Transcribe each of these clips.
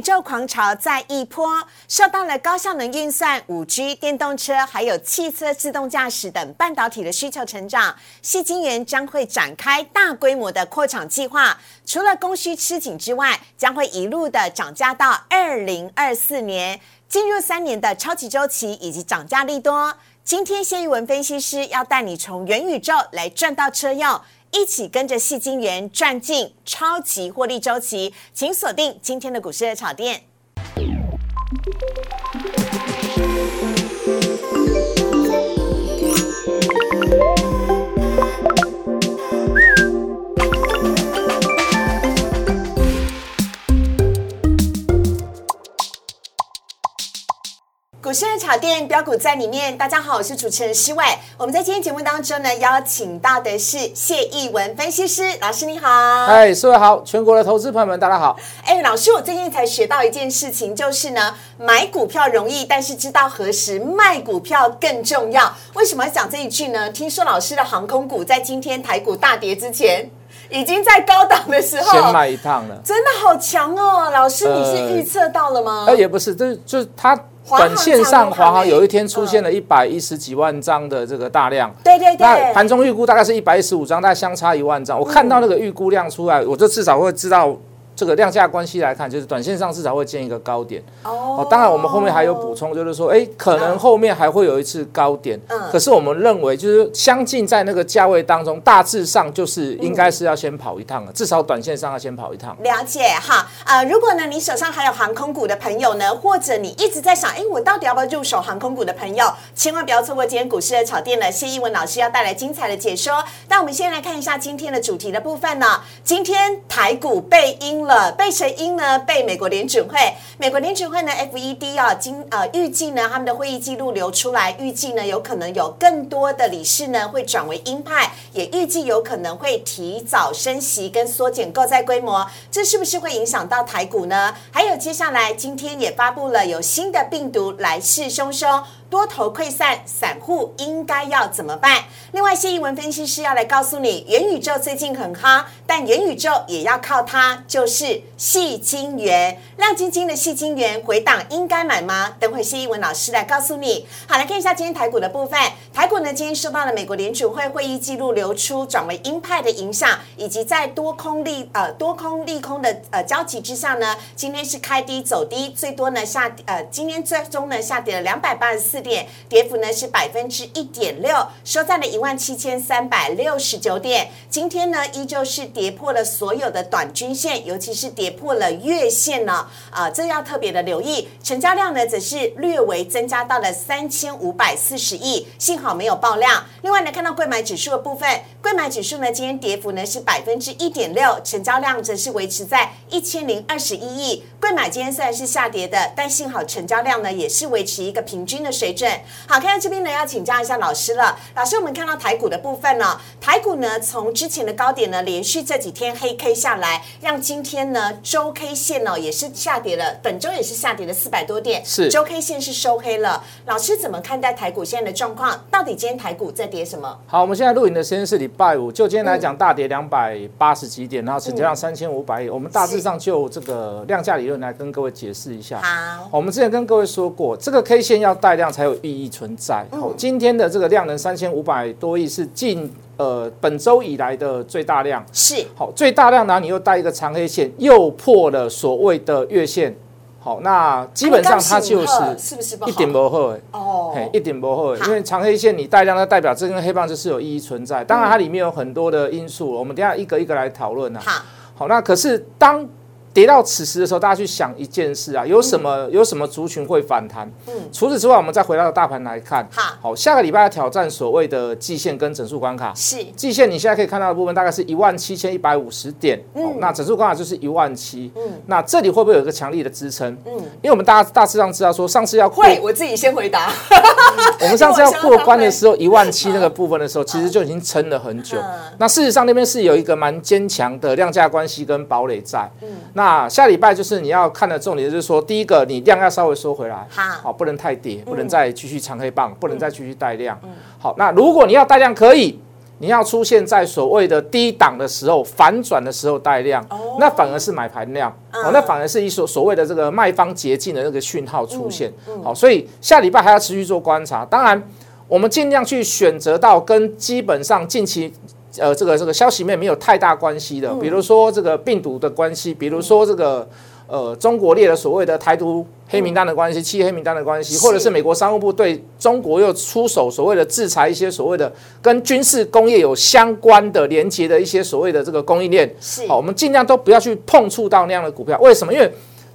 宇宙狂潮再一波，受到了高效能运算、五 G、电动车，还有汽车自动驾驶等半导体的需求成长，细晶圆将会展开大规模的扩厂计划。除了供需吃紧之外，将会一路的涨价到二零二四年，进入三年的超级周期以及涨价利多。今天谢玉文分析师要带你从元宇宙来赚到车用。一起跟着戏金源赚进超级获利周期，请锁定今天的股市的炒店。股市的炒店标股在里面，大家好，我是主持人施伟。我们在今天节目当中呢，邀请到的是谢义文分析师老师，你好。嗨，施伟好，全国的投资朋友们，大家好。哎，老师，我最近才学到一件事情，就是呢，买股票容易，但是知道何时卖股票更重要。为什么要讲这一句呢？听说老师的航空股在今天台股大跌之前，已经在高档的时候先买一趟了，真的好强哦。老师，你是预测到了吗？呃，也不是，就是就是它。短线上，华航有一天出现了一百一十几万张的这个大量，对对对。那盘中预估大概是一百一十五张，大概相差一万张。我看到那个预估量出来，我就至少会知道。这个量价关系来看，就是短线上至少会见一个高点哦。当然，我们后面还有补充，就是说，哎，可能后面还会有一次高点。嗯。可是我们认为，就是相近在那个价位当中，大致上就是应该是要先跑一趟了，至少短线上要先跑一趟。了解哈。呃，如果呢你手上还有航空股的朋友呢，或者你一直在想，哎，我到底要不要入手航空股的朋友，千万不要错过今天股市的炒店了。谢一文老师要带来精彩的解说。那我们先来看一下今天的主题的部分呢。今天台股被阴。被谁阴呢？被美国联准会。美国联准会呢？FED 啊，今呃预计呢，他们的会议记录流出来，预计呢有可能有更多的理事呢会转为鹰派，也预计有可能会提早升息跟缩减购债规模。这是不是会影响到台股呢？还有接下来今天也发布了有新的病毒来势汹汹。多头溃散，散户应该要怎么办？另外，谢一文分析师要来告诉你，元宇宙最近很夯，但元宇宙也要靠它，就是细晶圆，亮晶晶的细晶圆回档应该买吗？等会谢一文老师来告诉你。好，来看一下今天台股的部分。台股呢，今天受到了美国联储会会议记录流出转为鹰派的影响，以及在多空利呃多空利空的呃交集之下呢，今天是开低走低，最多呢下呃今天最终呢下跌了两百八十四。点跌幅呢是百分之一点六，收在了一万七千三百六十九点。今天呢依旧是跌破了所有的短均线，尤其是跌破了月线呢，啊，这要特别的留意。成交量呢则是略微增加到了三千五百四十亿，幸好没有爆量。另外呢，看到贵买指数的部分，贵买指数呢今天跌幅呢是百分之一点六，成交量则是维持在一千零二十一亿。贵买今天虽然是下跌的，但幸好成交量呢也是维持一个平均的水。准好，看到这边呢，要请教一下老师了。老师，我们看到台股的部分呢，台股呢从之前的高点呢，连续这几天黑 K 下来，让今天呢周 K 线呢也是下跌了，本周也是下跌了四百多点，是周 K 线是收黑了。老师怎么看待台股现在的状况？到底今天台股在跌什么？好，我们现在录影的时间是礼拜五，就今天来讲，大跌两百八十几点，然后成交量三千五百亿。我们大致上就这个量价理论来跟各位解释一下。好，我们之前跟各位说过，这个 K 线要带量才有意义存在。好，今天的这个量能三千五百多亿是近呃本周以来的最大量。是，好，最大量呢，你又带一个长黑线，又破了所谓的月线。好，那基本上它就是是不是一点不厚哦，一点不厚，因为长黑线你带量，它代表这根黑棒就是有意义存在。当然它里面有很多的因素，我们等下一个一个来讨论啊。好，好，那可是当。跌到此时的时候，大家去想一件事啊，有什么有什么族群会反弹？嗯，除此之外，我们再回到大盘来看。好，好，下个礼拜要挑战所谓的季线跟整数关卡。是，季线你现在可以看到的部分大概是一万七千一百五十点。嗯，那整数关卡就是一万七。嗯，那这里会不会有一个强力的支撑？嗯，因为我们大家大致上知道说，上次要会，我自己先回答。我们上次要过关的时候，一万七 那个部分的时候，其实就已经撑了很久。那事实上那边是有一个蛮坚强的量价关系跟堡垒在。嗯，那下礼拜。就是你要看的重点，就是说，第一个，你量要稍微收回来，好，不能太跌，不能再继续长黑棒，不能再继续带量。好，那如果你要带量，可以，你要出现在所谓的低档的时候，反转的时候带量，那反而是买盘量，哦，那反而是一所所谓的这个卖方捷径的那个讯号出现，好，所以下礼拜还要持续做观察。当然，我们尽量去选择到跟基本上近期呃这个这个消息面没有太大关系的，比如说这个病毒的关系，比如说这个。呃，中国列了所谓的台独黑名单的关系，七黑名单的关系，或者是美国商务部对中国又出手所谓的制裁一些所谓的跟军事工业有相关的连接的一些所谓的这个供应链，是好，我们尽量都不要去碰触到那样的股票。为什么？因为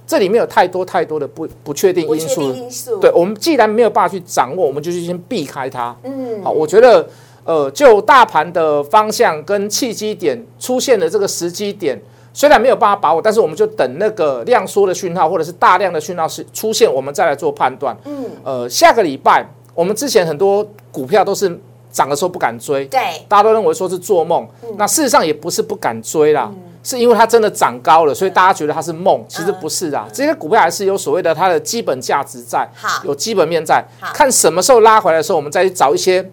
这里面有太多太多的不不确定因素。因素。对，我们既然没有办法去掌握，我们就去先避开它。嗯，好，我觉得呃，就大盘的方向跟契机点出现的这个时机点。虽然没有办法把握，但是我们就等那个量缩的讯号或者是大量的讯号是出现，我们再来做判断。嗯，呃，下个礼拜我们之前很多股票都是涨的时候不敢追，对，大家都认为说是做梦。那事实上也不是不敢追啦，是因为它真的涨高了，所以大家觉得它是梦，其实不是啊。这些股票还是有所谓的它的基本价值在，有基本面在，看什么时候拉回来的时候，我们再去找一些。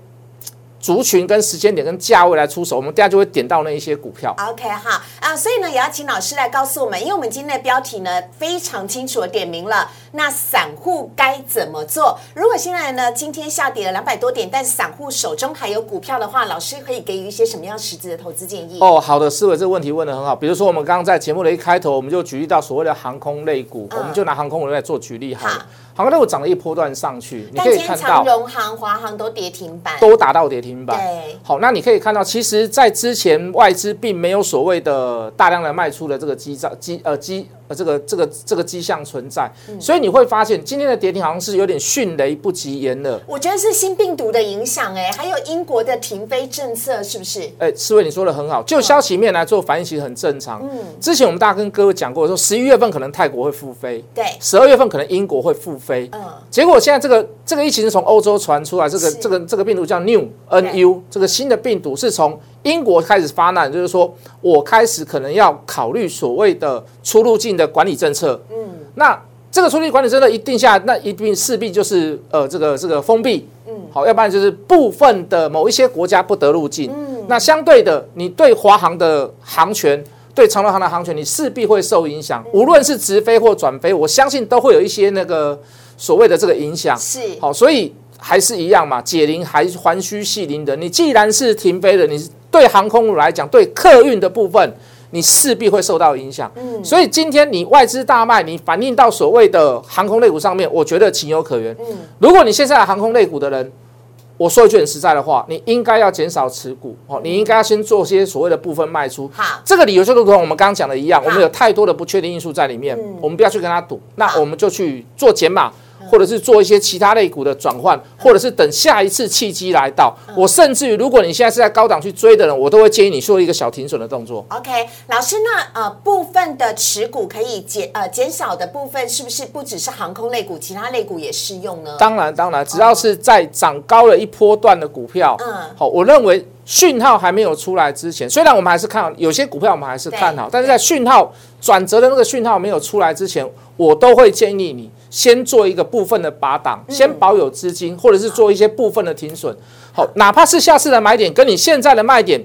族群跟时间点跟价位来出手，我们等下就会点到那一些股票。OK 哈啊，所以呢也要请老师来告诉我们，因为我们今天的标题呢非常清楚的点明了，那散户该怎么做？如果现在呢今天下跌了两百多点，但散户手中还有股票的话，老师可以给予一些什么样实质的投资建议？哦，好的，思维这个问题问的很好。比如说我们刚刚在节目的一开头，我们就举例到所谓的航空类股，我们就拿航空来做举例好了。航空类股涨了一波段上去，你可以看到长荣航、华航都跌停板，都达到跌停板。对，好，那你可以看到，其实，在之前外资并没有所谓的大量的卖出的这个基兆基呃基。这个这个这个迹象存在，所以你会发现今天的跌停好像是有点迅雷不及掩耳。我觉得是新病毒的影响，哎，还有英国的停飞政策，是不是？哎，思维你说的很好，就消息面来做反应，其实很正常。嗯，之前我们大家跟各位讲过，说十一月份可能泰国会复飞，对，十二月份可能英国会复飞。嗯，结果现在这个这个疫情是从欧洲传出来，这个这个这个病毒叫 New NU，这个新的病毒是从。英国开始发难，就是说我开始可能要考虑所谓的出入境的管理政策。嗯，那这个出入境管理政策一定下，那一定势必就是呃这个这个封闭。嗯，好，要不然就是部分的某一些国家不得入境。嗯，那相对的，你对华航的航权，对长龙航的航权，你势必会受影响。无论是直飞或转飞，我相信都会有一些那个所谓的这个影响。是，好，所以还是一样嘛，解铃还还须系铃人。你既然是停飞了，你。对航空股来讲，对客运的部分，你势必会受到影响。嗯，所以今天你外资大卖，你反映到所谓的航空类股上面，我觉得情有可原。嗯，如果你现在航空类股的人，我说一句很实在的话，你应该要减少持股哦，你应该要先做些所谓的部分卖出。好，这个理由就如同我们刚刚讲的一样，我们有太多的不确定因素在里面，我们不要去跟他赌，那我们就去做减码。或者是做一些其他类股的转换，或者是等下一次契机来到，我甚至于如果你现在是在高档去追的人，我都会建议你做一个小停损的动作。OK，老师，那呃部分的持股可以减呃减少的部分，是不是不只是航空类股，其他类股也适用呢？当然，当然，只要是在涨高了一波段的股票，嗯，好，我认为讯号还没有出来之前，虽然我们还是看好有些股票，我们还是看好，但是在讯号转折的那个讯号没有出来之前，我都会建议你。先做一个部分的拔档，先保有资金，或者是做一些部分的停损。好，哪怕是下次的买点跟你现在的卖点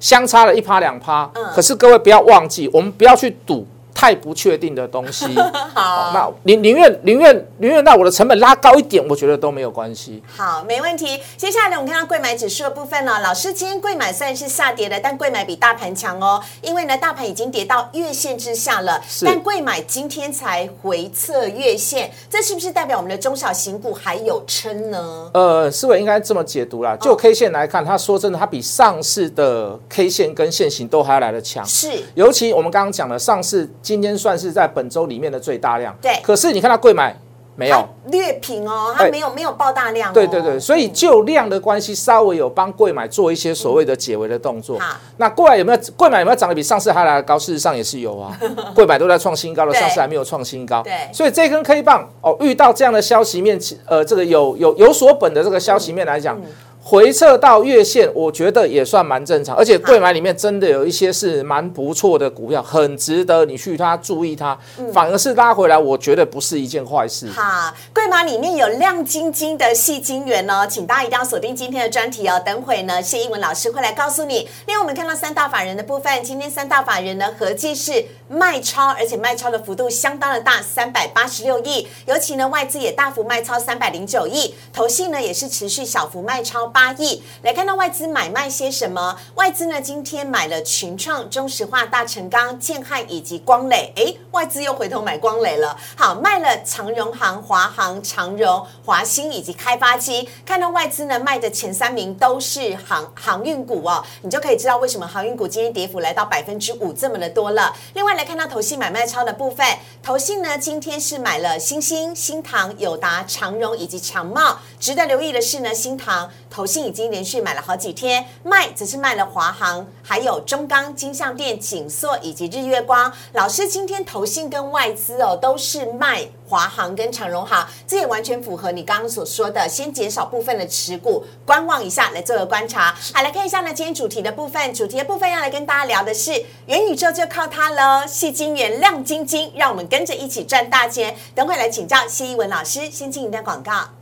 相差了一趴两趴，可是各位不要忘记，我们不要去赌。太不确定的东西，好，那宁宁愿宁愿宁愿让我的成本拉高一点，我觉得都没有关系。好，没问题。接下来呢，我们看到贵买指数的部分呢，老师今天贵买虽然是下跌的，但贵买比大盘强哦，因为呢大盘已经跌到月线之下了，但贵买今天才回测月线，这是不是代表我们的中小型股还有撑呢？呃，思维应该这么解读啦，就 K 线来看，它说真的，它比上市的 K 线跟线型都还要来的强，是，尤其我们刚刚讲的上市。今天算是在本周里面的最大量，对。可是你看它贵买没有略平哦，它没有没有爆大量。对对对，所以就量的关系，稍微有帮贵买做一些所谓的解围的动作。那贵买有没有贵买有没有涨得比上市还来的高？事实上也是有啊，贵买都在创新高了，上市还没有创新高。对。所以这根 K 棒哦，遇到这样的消息面，呃，这个有有有所本的这个消息面来讲。回撤到月线，我觉得也算蛮正常，而且贵买里面真的有一些是蛮不错的股票，很值得你去它注意它。反而是拉回来，我觉得不是一件坏事。好，贵买里面有亮晶晶的细晶元哦，请大家一定要锁定今天的专题哦。等会呢，谢英文老师会来告诉你。另外，我们看到三大法人的部分，今天三大法人呢合计是卖超，而且卖超的幅度相当的大，三百八十六亿。尤其呢，外资也大幅卖超三百零九亿，投信呢也是持续小幅卖超。八亿来看到外资买卖些什么？外资呢今天买了群创、中石化、大成钢、建汉以及光磊。哎，外资又回头买光磊了。好，卖了长荣行、华航、长荣、华兴以及开发机。看到外资呢卖的前三名都是航航运股哦，你就可以知道为什么航运股今天跌幅来到百分之五这么的多了。另外来看到投信买卖超的部分，投信呢今天是买了新兴、新唐、友达、长荣以及长茂。值得留意的是呢，新塘投。信已经连续买了好几天，卖只是卖了华航，还有中钢、金相店、锦硕以及日月光。老师今天投信跟外资哦都是卖华航跟长荣航，这也完全符合你刚刚所说的，先减少部分的持股，观望一下来做个观察。好，来看一下呢，今天主题的部分，主题的部分要来跟大家聊的是元宇宙就靠它了，细晶元亮晶晶，让我们跟着一起赚大钱。等会来请教谢一文老师，先进一段广告。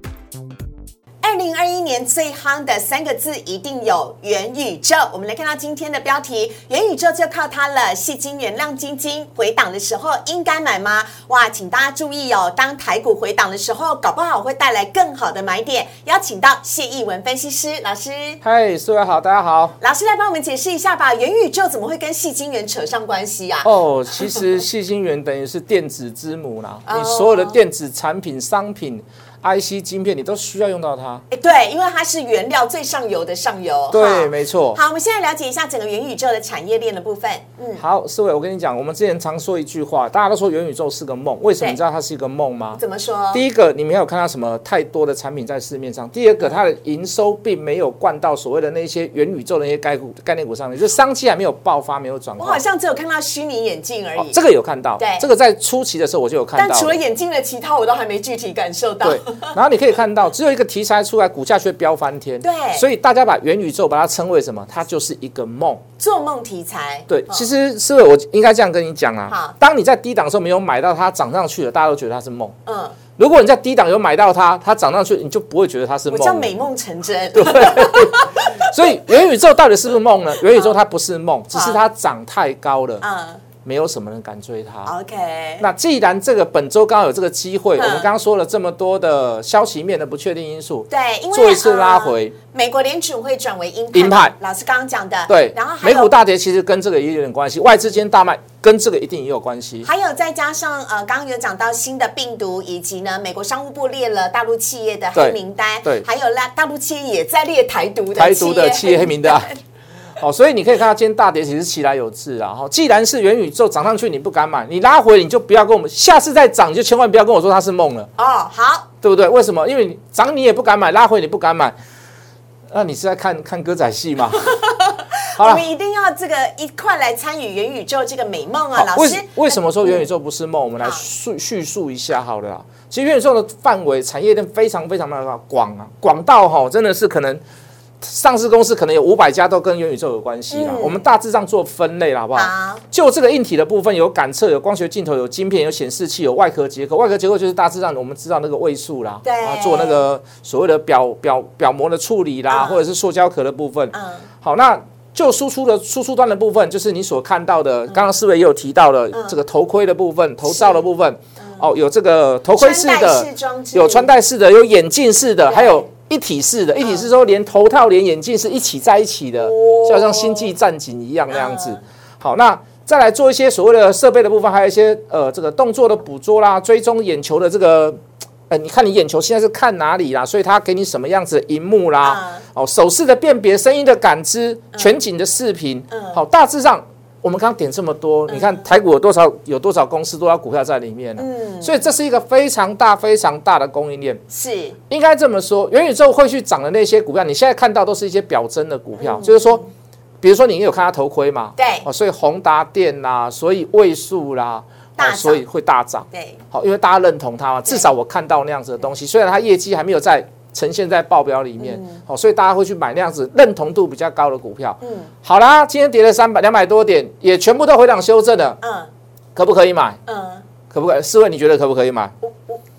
二零二一年最夯的三个字一定有元宇宙。我们来看到今天的标题：元宇宙就靠它了。戏精元亮晶晶，回档的时候应该买吗？哇，请大家注意哦，当台股回档的时候，搞不好会带来更好的买点。邀请到谢义文分析师老师。嗨，苏伟好，大家好。老师来帮我们解释一下吧，元宇宙怎么会跟戏精元扯上关系啊？哦，其实戏精元等于是电子之母啦，你所有的电子产品、商品。IC 晶片你都需要用到它，哎，对，因为它是原料最上游的上游，对，没错。好，我们现在了解一下整个元宇宙的产业链的部分。嗯，好，四位，我跟你讲，我们之前常说一句话，大家都说元宇宙是个梦，为什么你知道它是一个梦吗？怎么说？第一个，你没有看到什么太多的产品在市面上；第二个，它的营收并没有灌到所谓的那些元宇宙的那些概股概念股上面，就商机还没有爆发，没有转。我好像只有看到虚拟眼镜而已，这个有看到，对，这个在初期的时候我就有看到。但除了眼镜的其他，我都还没具体感受到。对，然后你可以看。到只有一个题材出来，股价却飙翻天。对，所以大家把元宇宙把它称为什么？它就是一个梦，做梦题材。对，其实是我应该这样跟你讲啊。好，当你在低档的时候没有买到它涨上去了，大家都觉得它是梦。嗯，如果你在低档有买到它，它涨上去，你就不会觉得它是梦。叫美梦成真。对。所以元宇宙到底是不是梦呢？元宇宙它不是梦，只是它涨太高了。嗯。没有什么人敢追它。OK，那既然这个本周刚好有这个机会，我们刚刚说了这么多的消息面的不确定因素，对，因为做一次拉回，美国联储会转为鹰鹰派，老师刚刚讲的，对，然后美股大跌其实跟这个也有点关系，外资间大卖跟这个一定也有关系。还有再加上呃，刚刚有讲到新的病毒，以及呢，美国商务部列了大陆企业的黑名单，对，还有啦，大陆企业也在列台独的台独的企业黑名单。哦，所以你可以看到今天大跌其实起来有致啊。哈，既然是元宇宙涨上去你不敢买，你拉回你就不要跟我们，下次再涨就千万不要跟我说它是梦了。哦，好，对不对？为什么？因为你涨你也不敢买，拉回你不敢买，那你是在看看歌仔戏吗？我们一定要这个一块来参与元宇宙这个美梦啊，老师。为什么说元宇宙不是梦？我们来叙叙述一下好了。其实元宇宙的范围产业链非常非常的广啊，广到哈真的是可能。上市公司可能有五百家都跟元宇宙有关系啦。我们大致上做分类了，好不好？就这个硬体的部分，有感测、有光学镜头、有晶片、有显示器、有外壳结构。外壳结构就是大致上我们知道那个位数啦，对，做那个所谓的表表表膜的处理啦，或者是塑胶壳的部分。嗯，好，那就输出的输出端的部分，就是你所看到的，刚刚四位也有提到的这个头盔的部分、头罩的部分。哦，有这个头盔式的，有穿戴式的，有眼镜式的，还有。一体式的，一体式说连头套连眼镜是一起在一起的，就好像星际战警一样那样子。好，那再来做一些所谓的设备的部分，还有一些呃这个动作的捕捉啦，追踪眼球的这个，呃，你看你眼球现在是看哪里啦？所以它给你什么样子的荧幕啦？哦，手势的辨别、声音的感知、全景的视频，好，大致上我们刚刚点这么多，你看台股有多少有多少公司多少股票在里面呢？嗯，所以这是一个非常大非常大的供应链。是。应该这么说，元宇宙会去涨的那些股票，你现在看到都是一些表征的股票，就是说，比如说你有看它头盔嘛，对。哦，所以宏达电啦，所以位数啦，哦所以会大涨，对，好，因为大家认同它嘛，至少我看到那样子的东西，虽然它业绩还没有在呈现在报表里面，好，所以大家会去买那样子认同度比较高的股票。嗯好啦，今天跌了三百两百多点，也全部都回档修正了，嗯可不可以买？嗯，可不可以？四位你觉得可不可以买？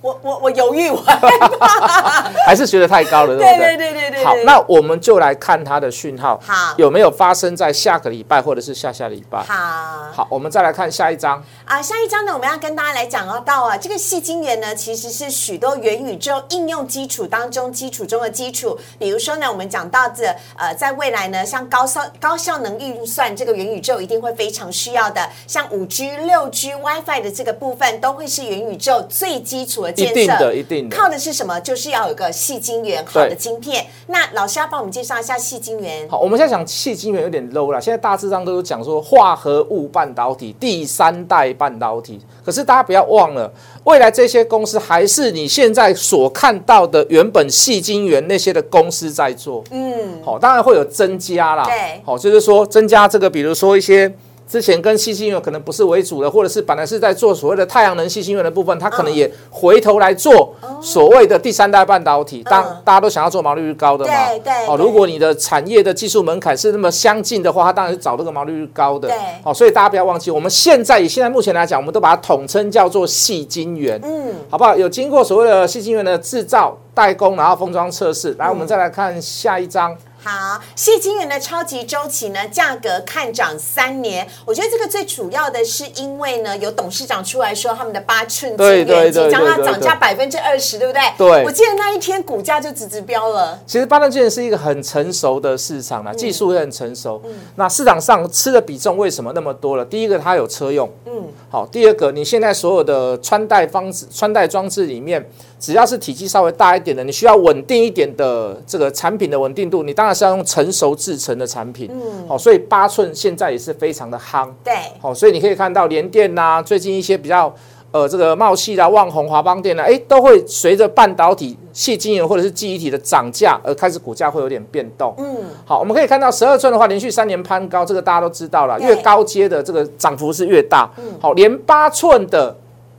我我我犹豫，我害怕。还是觉得太高了，对不对对？对对对对。好，那我们就来看它的讯号，好有没有发生在下个礼拜或者是下下礼拜？好好，我们再来看下一章。啊，下一章呢，我们要跟大家来讲到啊，这个细晶圆呢，其实是许多元宇宙应用基础当中基础中的基础。比如说呢，我们讲到这呃，在未来呢，像高效高效能运算这个元宇宙一定会非常需要的，像五 G、六 G、WiFi 的这个部分，都会是元宇宙最基础的一定的一定的靠的是什么？就是要有个细晶圆，好的晶片。那老师要帮我们介绍一下细晶圆。好，我们现在讲细晶圆有点 low 了，现在大致上都有讲说化合物半导体、第三代半导体。可是大家不要忘了，未来这些公司还是你现在所看到的原本细晶圆那些的公司在做。嗯，好，当然会有增加啦。对好，就是说增加这个，比如说一些之前跟细晶圆可能不是为主的，或者是本来是在做所谓的太阳能细晶圆的部分，它可能也回头来做所谓的第三代半导体。当嗯大家都想要做毛利率高的嘛，对对好，对如果你的产业的技术门槛是那么相近的话，它当然是找这个毛利率高的。对好，所以大家不要忘记，我们现在以现在目前来讲，我们都把它统称叫做细晶圆。嗯，好不好？有经过所谓的细晶圆的制造、代工，然后封装测试。来，我们再来看下一章。好，细晶圆的超级周期呢，价格看涨三年。我觉得这个最主要的是因为呢，有董事长出来说他们的八寸晶对对圆即将要涨价百分之二十，对不对？对我记得那一天股价就直直飙了。其实八寸晶圆是一个很成熟的市场嗯啦，技术也很成熟。嗯那市场上吃的比重为什么那么多了？第一个，它有车用。嗯，好，第二个，你现在所有的穿戴方式、穿戴装置里面，只要是体积稍微大一点的，你需要稳定一点的这个产品的稳定度，你当然是要用成熟制成的产品。嗯，好，所以八寸现在也是非常的夯。对，好，所以你可以看到联电呐、最近一些比较呃这个茂系啦、旺宏、华邦电啦，哎，都会随着半导体、细晶圆或者是记忆体的涨价而开始股价会有点变动。嗯，好，我们可以看到十二寸的话，连续三年攀高，这个大家都知道了，越高阶的这个涨幅是越大。好，连八寸的。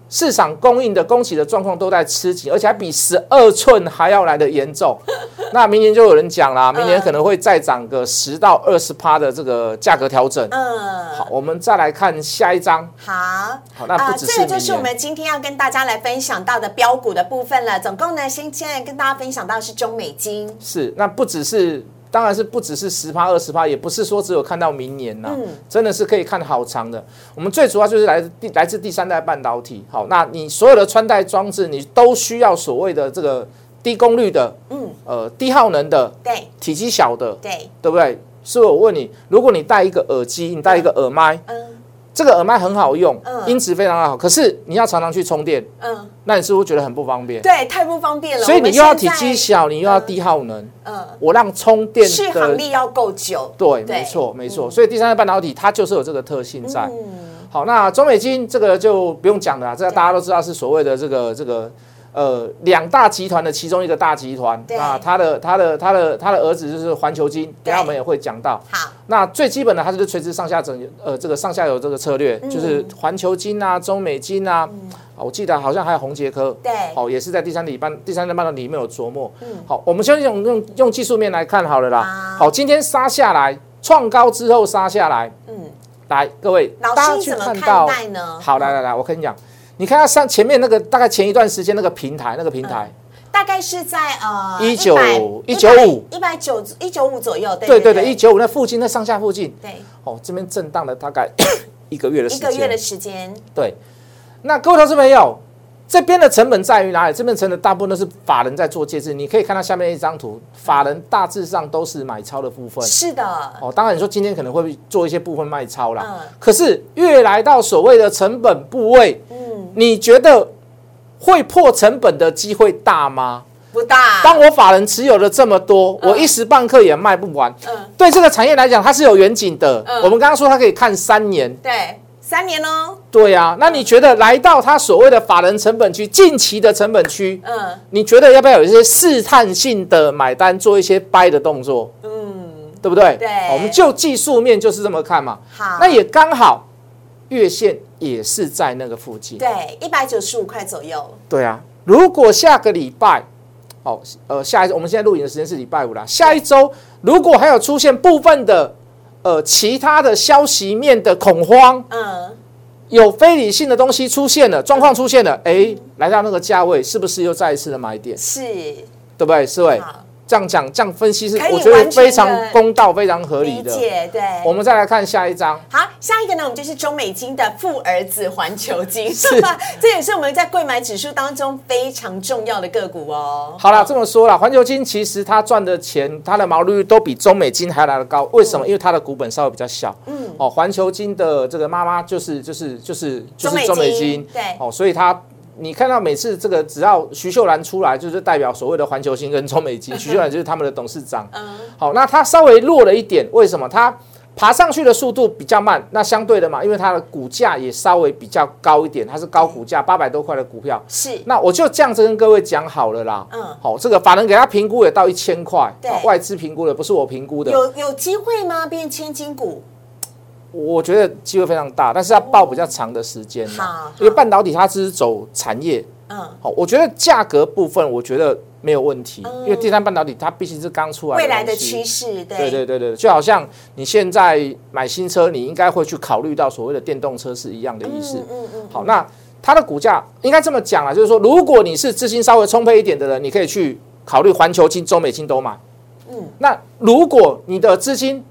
市场供应的供给的状况都在吃紧，而且还比十二寸还要来的严重。那明年就有人讲啦，明年可能会再涨个十到二十趴的这个价格调整。嗯，好，我们再来看下一章。好。好，那不只是这个就是我们今天要跟大家来分享到的标股的部分了。总共呢，先现在跟大家分享到是中美金。是，那不只是，当然是不只是十趴二十趴，也不是说只有看到明年呐、嗯真的是可以看好长的。我们最主要就是来自第来自第三代半导体。好，那你所有的穿戴装置，你都需要所谓的这个低功率的，嗯，呃，低耗能的，对体积小的，对，对不对？所以我问你，如果你戴一个耳机，你戴一个耳麦，嗯这个耳麦很好用，嗯音质非常好，可是你要常常去充电，嗯，那你是不是觉得很不方便？对，太不方便了。所以你又要体积小，你又要低耗能，嗯，我让充电续的航力要够久。对，没错，没错。所以第三代半导体它就是有这个特性在。嗯，好，那中美金这个就不用讲了啦，这个大家都知道是所谓的这个这个呃两大集团的其中一个大集团。对那他的他的他的他的儿子就是环球金，等下我们也会讲到。好，那最基本的它就是垂直上下整呃这个上下游这个策略，嗯就是环球金啊、中美金啊，啊我记得好像还有红杰科。对，好，也是在第三底半第三代半导体里面有琢磨。嗯好，我们先用用用技术面来看好了啦。好好，今天杀下来，创高之后杀下来，嗯，来各位，老大家怎么看待呢？好，来来来，我跟你讲，你看它上前面那个大概前一段时间那个平台，那个平台，大概是在呃一九一九五。一百九一九五左右，对对对一九五那附近，那上下附近，对。哦，这边震荡了大概 一个月的时间，一个月的时间，对。那各位投资朋友，这边的成本在于哪里？这边成本大部分都是法人在做介质，你可以看到下面一张图，法人大致上都是买超的部分。是的，哦，当然你说今天可能会做一些部分卖超啦，嗯。可是越来到所谓的成本部位，嗯，你觉得会破成本的机会大吗？不大。当我法人持有的这么多，我一时半刻也卖不完。嗯对这个产业来讲，它是有远景的。嗯我们刚刚说它可以看三年，对，三年哦，对啊。那你觉得来到它所谓的法人成本区，近期的成本区，嗯，你觉得要不要有一些试探性的买单，做一些掰的动作？嗯，对不对？对我们就技术面就是这么看嘛。好，那也刚好，月线也是在那个附近。对，一百九十五块左右，对啊，如果下个礼拜，哦，呃，下一周我们现在录影的时间是礼拜五啦，下一周如果还有出现部分的呃其他的消息面的恐慌，嗯，有非理性的东西出现了，状况出现了，哎，来到那个价位，是不是又再一次的买点？是，对不对？四位好，这样讲，这样分析是我觉得非常公道、非常合理的。理解，对。我们再来看下一张。好，下一个呢，我们就是中美金的富儿子环球金，是吧 这也是我们在贵买指数当中非常重要的个股哦。好了，这么说了，环球金其实它赚的钱，它的毛利率都比中美金还来得高。为什么？因为它的股本稍微比较小。嗯。哦，环球金的这个妈妈就是就是就是就是中中美金美金。对哦，所以它你看到每次这个只要徐秀兰出来，就是代表所谓的环球星跟中美金。徐秀兰就是他们的董事长。嗯，好，那他稍微弱了一点，为什么？他爬上去的速度比较慢，那相对的嘛，因为它的股价也稍微比较高一点，它是高股价八百多块的股票。是，那我就这样子跟各位讲好了啦。嗯好、这个法人给他评估也到一千块，对外资评估的，不是我评估的。有有机会吗？变千金股？我觉得机会非常大，但是要报比较长的时间因为半导体它只是走产业。嗯，好，我觉得价格部分我觉得没有问题，因为第三半导体它毕竟是刚出来未来的趋势，对。对对就好像你现在买新车，你应该会去考虑到所谓的电动车是一样的意思。嗯嗯嗯，好，那它的股价应该这么讲啊，就是说，如果你是资金稍微充沛一点的人，你可以去考虑环球金、中美金都买。嗯，那如果你的资金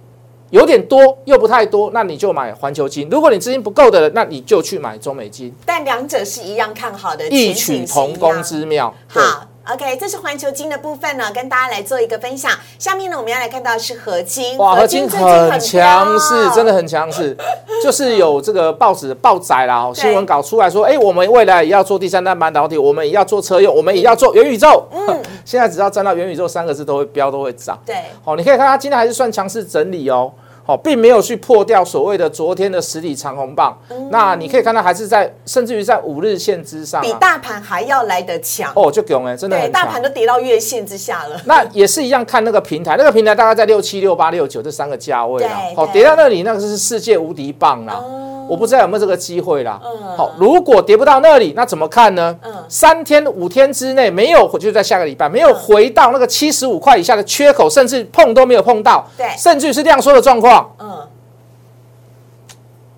有点多又不太多，那你就买环球金；如果你资金不够的，那你就去买中美金，但两者是一样看好的，异曲同工之妙。对好。OK，这是环球金的部分呢，跟大家来做一个分享。下面呢，我们要来看到是合金，哇，合金很强势，真的很很强势，就是有这个报纸报载啦，新闻稿出来说，哎，我们未来也要做第三代半导体，我们也要做车用，我们也要做元宇宙。嗯，现在只要沾到元宇宙三个字，都会标，都会涨。对，好，你可以看它今天还是算强势整理哦。好，并没有去破掉所谓的昨天的实体长红棒。那你可以看到还是在，甚至于在五日线之上、啊。比大盘还要来得强。哦，就囧哎，真的大盘。都跌到月线之下了。那也是一样，看那个平台，那个平台大概在六七、六八、六九这三个价位啦对。好，跌到那里，那个是世界无敌棒啦。哦我不知道有没有这个机会啦。嗯。好，如果跌不到那里，那怎么看呢？嗯。三天、五天之内没有，就在下个礼拜没有回到那个七十五块以下的缺口，甚至碰都没有碰到，对。甚至于是量缩的状况，嗯，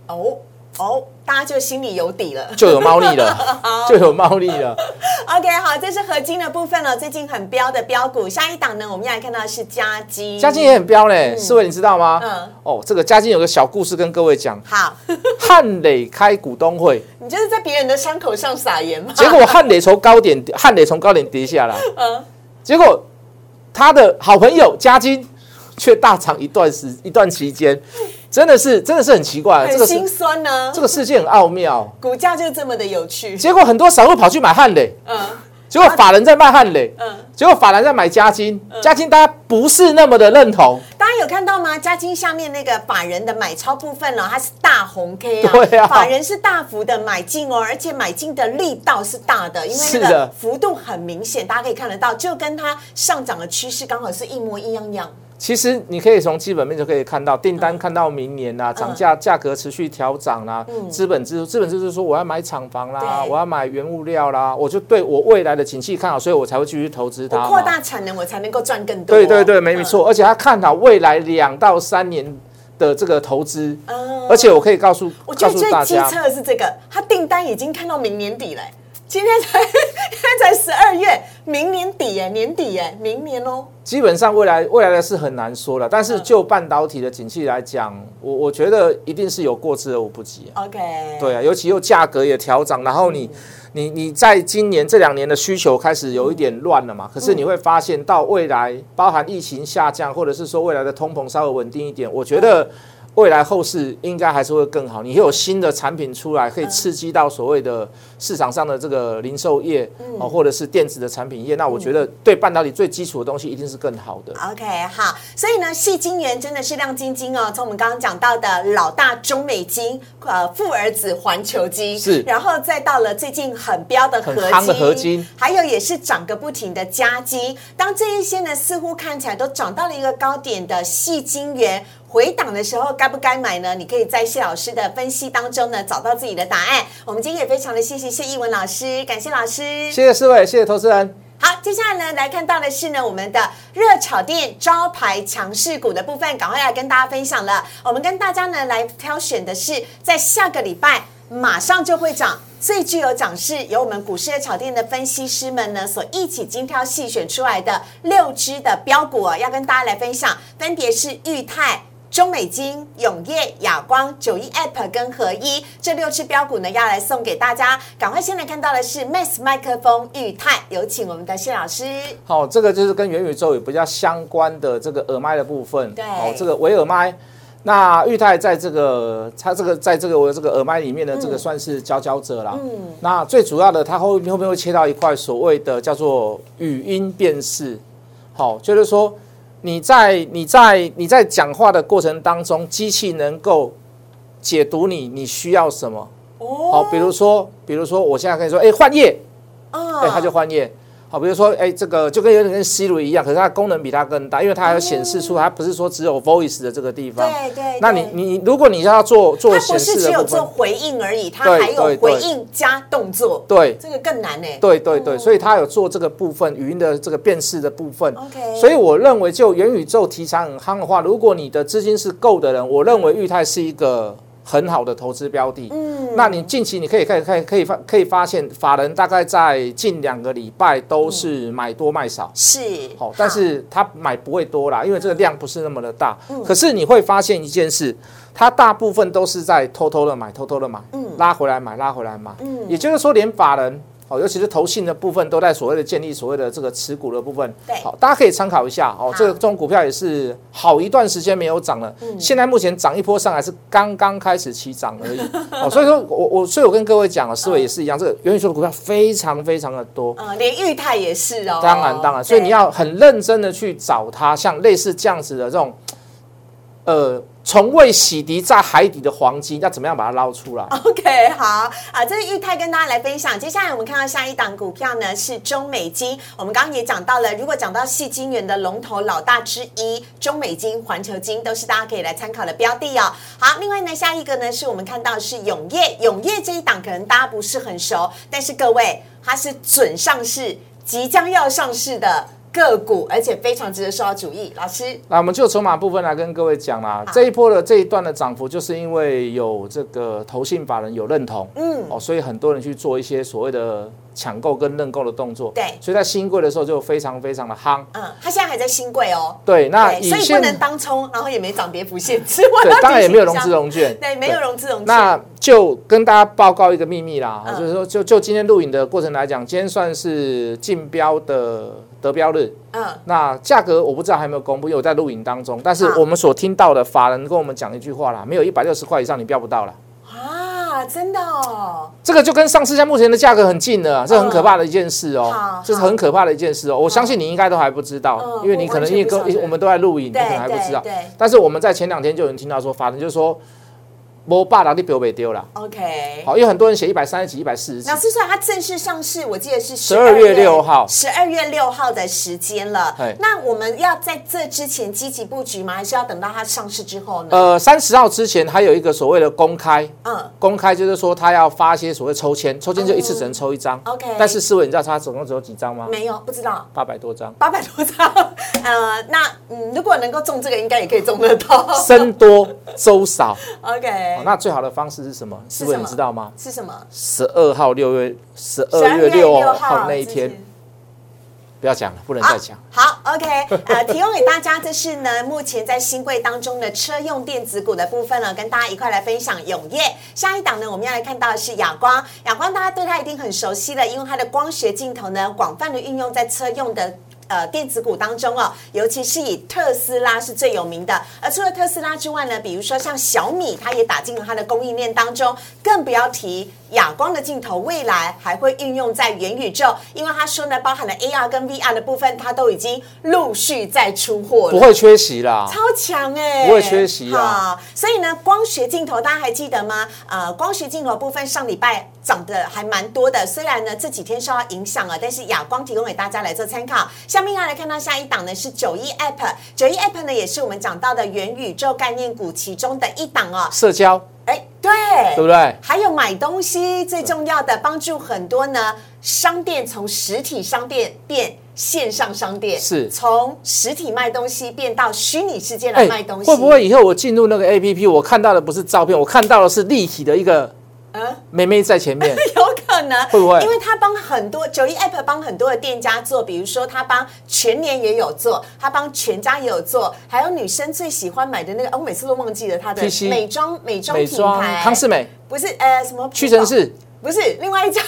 哦哦，大家就心里有底了。就有猫腻了，就有猫腻了。OK，好，这是合金的部分了，最近很标的标股。下一档呢，我们要来看到的是嘉金。嘉金也很标嘞，四位你知道吗？嗯哦，这个嘉金有个小故事跟各位讲，好，汉磊开股东会。你就是在别人的伤口上撒盐吗？结果汉磊从高点，汉磊从高点跌下来，嗯结果他的好朋友嘉金却大涨一段时一段期间，真的是真的是很奇怪，这很心酸呢。这个世界很奥妙。股价就这么的有趣。结果很多散户跑去买汉磊，嗯结果法人在卖汉磊，嗯，结果法人在买嘉金，嘉金大家不是那么的认同，大家有看到吗？嘉金下面那个法人的买超部分哦，它是大红 K 啊，对啊法人是大幅的买进哦，而且买进的力道是大的，因为那个是的幅度很明显，大家可以看得到，就跟它上涨的趋势刚好是一模一样样。其实你可以从基本面就可以看到，订单看到明年啦、涨价价格持续调涨啦，资本支出资本支出说我要买厂房啦，我要买原物料啦，我就对我未来的景气看好，所以我才会继续投资它扩大产能，我才能够赚更多。对对对，没错，而且他看好未来两到三年的这个投资，嗯。而且我可以告诉我觉得最机车的是这个，他订单已经看到明年底了。今天才 现在才十二月，明年底耶，年底耶，明年哦。基本上未来未来的事很难说了，但嗯是就半导体的景气来讲，我我觉得一定是有过之而无不及啊。OK，对啊，尤其又价格也调涨，然后你、你你在今年这两年的需求开始有一点乱了嘛，可是你会发现到未来，包含疫情下降，或者是说未来的通膨稍微稳定一点，我觉得。未来后市应该还是会更好。你有新的产品出来，可以刺激到所谓的市场上的这个零售业哦，或者是电子的产品业。那我觉得对半导体最基础的东西一定是更好的。OK，好，所以呢，细晶圆真的是亮晶晶哦。从我们刚刚讲到的老大中美金，呃，富儿子环球金，是，然后再到了最近很标的合金，合金，还有也是涨个不停的加金。当这一些呢，似乎看起来都涨到了一个高点的细晶圆。回档的时候该不该买呢？你可以在谢老师的分析当中呢找到自己的答案。我们今天也非常的谢谢谢义文老师，感谢老师，谢谢四位，谢谢投资人。好，接下来呢来看到的是呢我们的热炒店招牌强势股的部分，赶快来跟大家分享了。我们跟大家呢来挑选的是在下个礼拜马上就会涨。最具有涨势，由我们股市的炒店的分析师们呢所一起精挑细选出来的六只的标股，要跟大家来分享，分别是裕泰。中美金、永业、亚光、九一 App 跟合一这六只标股呢，要来送给大家。赶快先来看到的是 Mass 麦克风裕泰，有请我们的谢老师。好，这个就是跟元宇宙有比较相关的这个耳麦的部分。对，哦，这个维耳麦。那裕泰在这个它这个在这个我这个耳麦里面的这个算是佼佼者了。嗯。那最主要的，它后面后面会切到一块所谓的叫做语音辨识。好，就是说。你在你在你在讲话的过程当中，机器能够解读你你需要什么？哦，好，比如说，比如说，我现在跟你说，哎，换页，哎，它就换页。好，比如说，哎，这个就跟有点跟 Siri 一样，可是它功能比它更大，因为它还有显示出，它不是说只有 Voice 的这个地方。对对。那你你如果你要做做显示的它不是只有做回应而已，它还有回应加动作。对。这个更难呢。对对对，所以它有做这个部分语音的这个辨识的部分。OK。所以我认为，就元宇宙题材很夯的话，如果你的资金是够的人，我认为裕泰是一个。很好的投资标的，嗯，那你近期你可以可以可以可以发可以发现，法人大概在近两个礼拜都是买多卖少，是，好，但是他买不会多啦，因为这个量不是那么的大，可是你会发现一件事，它大部分都是在偷偷的买，偷偷的买，嗯，拉回来买，拉回来买，嗯，也就是说连法人。哦，尤其是投信的部分，都在所谓的建立所谓的这个持股的部分。对，好，大家可以参考一下。哦，这个这种股票也是好一段时间没有涨了。嗯。现在目前涨一波上来是刚刚开始起涨而已。哦，所以说我我所以我跟各位讲啊，思维也是一样，这个元宇宙的股票非常非常的多。嗯，连裕泰也是哦。当然当然，所以你要很认真的去找它，像类似这样子的这种，呃。从未洗涤在海底的黄金，要怎么样把它捞出来？OK，好啊，这是玉泰跟大家来分享。接下来我们看到下一档股票呢，是中美金。我们刚刚也讲到了，如果讲到细金源的龙头老大之一，中美金、环球金都是大家可以来参考的标的哦。好，另外呢，下一个呢，是我们看到是永业，永业这一档可能大家不是很熟，但是各位，它是准上市，即将要上市的。个股，而且非常值得受到注意。老师，那我们就筹码部分来跟各位讲啦。这一波的这一段的涨幅，就是因为有这个投信法人有认同，嗯，哦，所以很多人去做一些所谓的。抢购跟认购的动作，对，所以在新贵的时候就非常非常的夯。嗯，它现在还在新贵哦。对，那所以不能当冲，然后也没涨跌幅限制。对，当然也没有融资融券。对，没有融资融券。那就跟大家报告一个秘密啦，就是说，就就今天录影的过程来讲，今天算是竞标的得标日。嗯，那价格我不知道还没有公布，因为我在录影当中。但是我们所听到的法人跟我们讲一句话啦，没有一百六十块以上你标不到了。啊，真的哦，这个就跟上市价目前的价格很近了，这很可怕的一件事哦，这是很可怕的一件事哦。我相信你应该都还不知道，因为你可能因为跟我们都在录影，你可能还不知道。但是我们在前两天就有人听到说，法人就说。我爸拿的表被丢了。OK，好，因为很多人写一百三十几、一百四十几。老师说它正式上市，我记得是十二月六号，十二月六号的时间了。那我们要在这之前积极布局吗？还是要等到它上市之后呢？呃，三十号之前还有一个所谓的公开，嗯，公开就是说他要发一些所谓抽签，抽签就一次只能抽一张。OK，但是思维，你知道他总共只有几张吗？没有，不知道。八百多张。八百多张。呃，那嗯，如果能够中这个，应该也可以中得到。僧多粥少。OK，那最好的方式。是什么？是不你知道吗？是什么？十二号六月十二月六号那一天，不要讲了，不能再讲。好，OK，呃，提供给大家，这是呢，目前在新贵当中的车用电子股的部分了，跟大家一块来分享永业。下一档呢，我们要来看到的是亚光，亚光大家对它一定很熟悉了，因为它的光学镜头呢，广泛的运用在车用的。呃电子股当中哦，尤其是以特斯拉是最有名的。而除了特斯拉之外呢，比如说像小米，它也打进了它的供应链当中，更不要提亚光的镜头，未来还会运用在元宇宙，因为他说呢，包含了 AR 跟 VR 的部分，它都已经陆续在出货了，不会缺席啦，超强哎，不会缺席啊。所以呢，光学镜头大家还记得吗？呃，光学镜头部分上礼拜涨得还蛮多的，虽然呢这几天受到影响了，但是哑光提供给大家来做参考。下面要来看到下一档呢是九一 App，九一 App 呢也是我们讲到的元宇宙概念股其中的一档哦，社交。哎，对，对不对？还有买东西最重要的，帮助很多呢。商店从实体商店变线上商店，是从实体卖东西变到虚拟世界来卖东西。会不会以后我进入那个 A P P，我看到的不是照片，我看到的是立体的一个？嗯，妹妹在前面，有可能会不会？因为他帮很多九一 App 帮很多的店家做，比如说他帮全年也有做，他帮全家也有做，还有女生最喜欢买的那个，我每次都忘记了他的美妆美妆品牌康士美，不是呃什么屈臣氏，不是另外一家，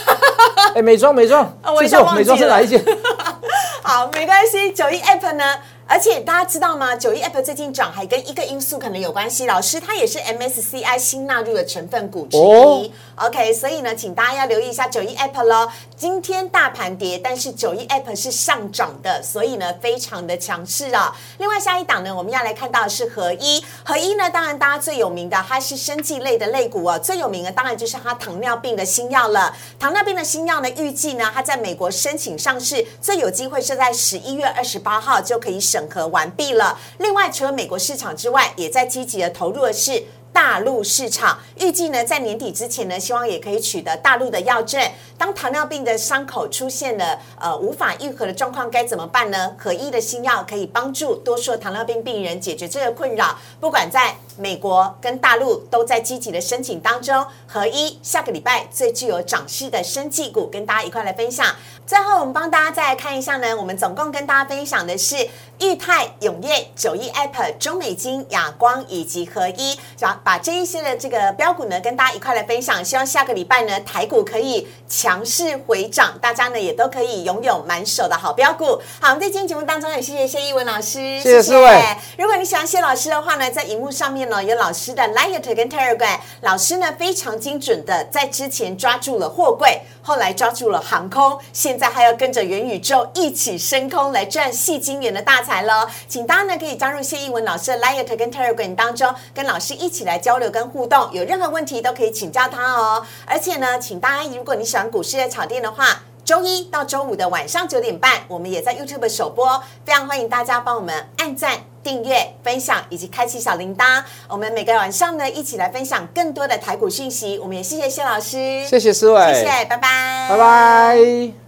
哎美妆美妆，我一下忘记了，美妆是哪一件？好，没关系，九一 App 呢？而且大家知道吗？九一 Apple 最近涨，还跟一个因素可能有关系。老师，它也是 MSCI 新纳入的成分股之一。OK，所以呢，请大家要留意一下九一 Apple 喽。今天大盘跌，但是九一 App 是上涨的，所以呢，非常的强势啊。另外下一档呢，我们要来看到是合一。合一呢，当然大家最有名的，它是生技类的类股哦。最有名的当然就是它糖尿病的新药了。糖尿病的新药呢，预计呢，它在美国申请上市，最有机会是在十一月二十八号就可以审核完毕了。另外，除了美国市场之外，也在积极的投入的是。大陆市场预计呢，在年底之前呢，希望也可以取得大陆的药证。当糖尿病的伤口出现了呃无法愈合的状况，该怎么办呢？合一的新药可以帮助多数糖尿病病人解决这个困扰。不管在美国跟大陆，都在积极的申请当中。合一下个礼拜最具有涨势的生技股，跟大家一块来分享。最后，我们帮大家再来看一下呢，我们总共跟大家分享的是裕泰、永业、九亿 App、中美金、亚光以及合一，把把这一些的这个标股呢，跟大家一块来分享。希望下个礼拜呢，台股可以强势回涨，大家呢也都可以拥有满手的好标股。好，在今天节目当中也谢谢谢一文老师，谢谢四位。如果你喜欢谢老师的话呢，在荧幕上面呢有老师的 Light 跟 Telegram，老师呢非常精准的在之前抓住了货柜，后来抓住了航空，现在还要跟着元宇宙一起升空来赚细金元的大财喽！请大家呢可以加入谢逸文老师的 Light 跟 Telegram 当中，跟老师一起来交流跟互动，有任何问题都可以请教他哦。而且呢，请大家如果你喜欢股市的炒店的话，周一到周五的晚上九点半，我们也在 YouTube 首播，非常欢迎大家帮我们按赞、订阅、分享以及开启小铃铛。我们每个晚上呢一起来分享更多的台股讯息。我们也谢谢谢老师，谢谢思伟，谢谢，拜拜，拜拜。